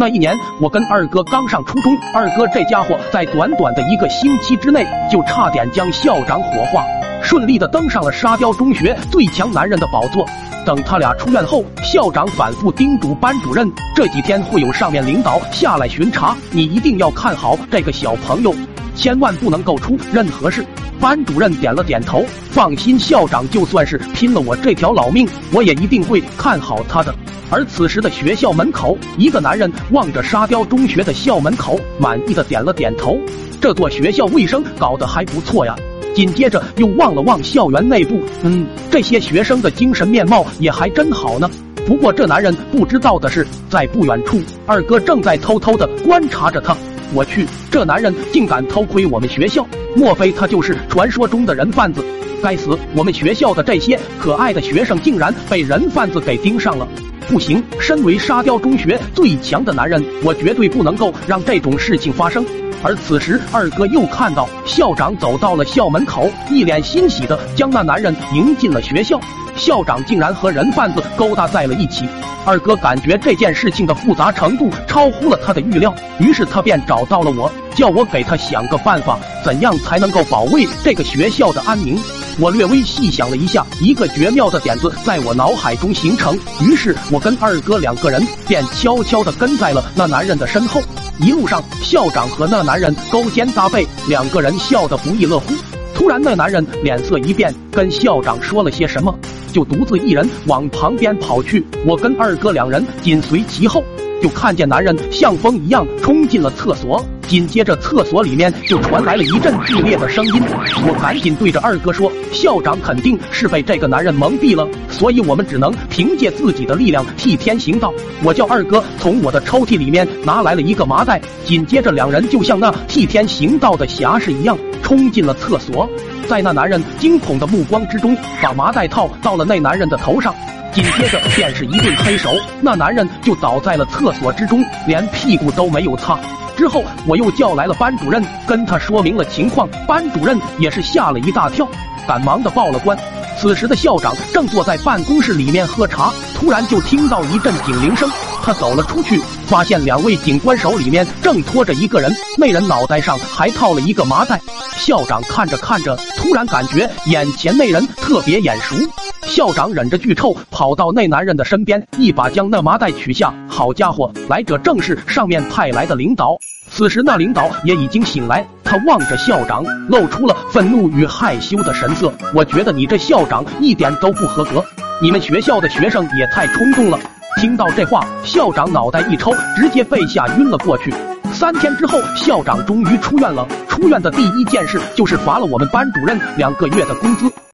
那一年，我跟二哥刚上初中，二哥这家伙在短短的一个星期之内，就差点将校长火化，顺利的登上了沙雕中学最强男人的宝座。等他俩出院后，校长反复叮嘱班主任，这几天会有上面领导下来巡查，你一定要看好这个小朋友，千万不能够出任何事。班主任点了点头，放心，校长就算是拼了我这条老命，我也一定会看好他的。而此时的学校门口，一个男人望着沙雕中学的校门口，满意的点了点头。这座学校卫生搞得还不错呀。紧接着又望了望校园内部，嗯，这些学生的精神面貌也还真好呢。不过这男人不知道的是，在不远处，二哥正在偷偷的观察着他。我去，这男人竟敢偷窥我们学校，莫非他就是传说中的人贩子？该死，我们学校的这些可爱的学生竟然被人贩子给盯上了！不行，身为沙雕中学最强的男人，我绝对不能够让这种事情发生。而此时，二哥又看到校长走到了校门口，一脸欣喜的将那男人迎进了学校。校长竟然和人贩子勾搭在了一起，二哥感觉这件事情的复杂程度超乎了他的预料，于是他便找到了我，叫我给他想个办法，怎样才能够保卫这个学校的安宁。我略微细想了一下，一个绝妙的点子在我脑海中形成，于是我跟二哥两个人便悄悄的跟在了那男人的身后。一路上，校长和那男人勾肩搭背，两个人笑得不亦乐乎。突然，那男人脸色一变，跟校长说了些什么，就独自一人往旁边跑去。我跟二哥两人紧随其后。就看见男人像风一样冲进了厕所，紧接着厕所里面就传来了一阵剧烈的声音。我赶紧对着二哥说：“校长肯定是被这个男人蒙蔽了，所以我们只能凭借自己的力量替天行道。”我叫二哥从我的抽屉里面拿来了一个麻袋，紧接着两人就像那替天行道的侠士一样冲进了厕所，在那男人惊恐的目光之中，把麻袋套到了那男人的头上。紧接着便是一顿黑手，那男人就倒在了厕所之中，连屁股都没有擦。之后我又叫来了班主任，跟他说明了情况，班主任也是吓了一大跳，赶忙的报了官。此时的校长正坐在办公室里面喝茶，突然就听到一阵警铃声，他走了出去，发现两位警官手里面正拖着一个人，那人脑袋上还套了一个麻袋。校长看着看着，突然感觉眼前那人特别眼熟。校长忍着剧臭，跑到那男人的身边，一把将那麻袋取下。好家伙，来者正是上面派来的领导。此时那领导也已经醒来，他望着校长，露出了愤怒与害羞的神色。我觉得你这校长一点都不合格，你们学校的学生也太冲动了。听到这话，校长脑袋一抽，直接被吓晕了过去。三天之后，校长终于出院了。出院的第一件事就是罚了我们班主任两个月的工资。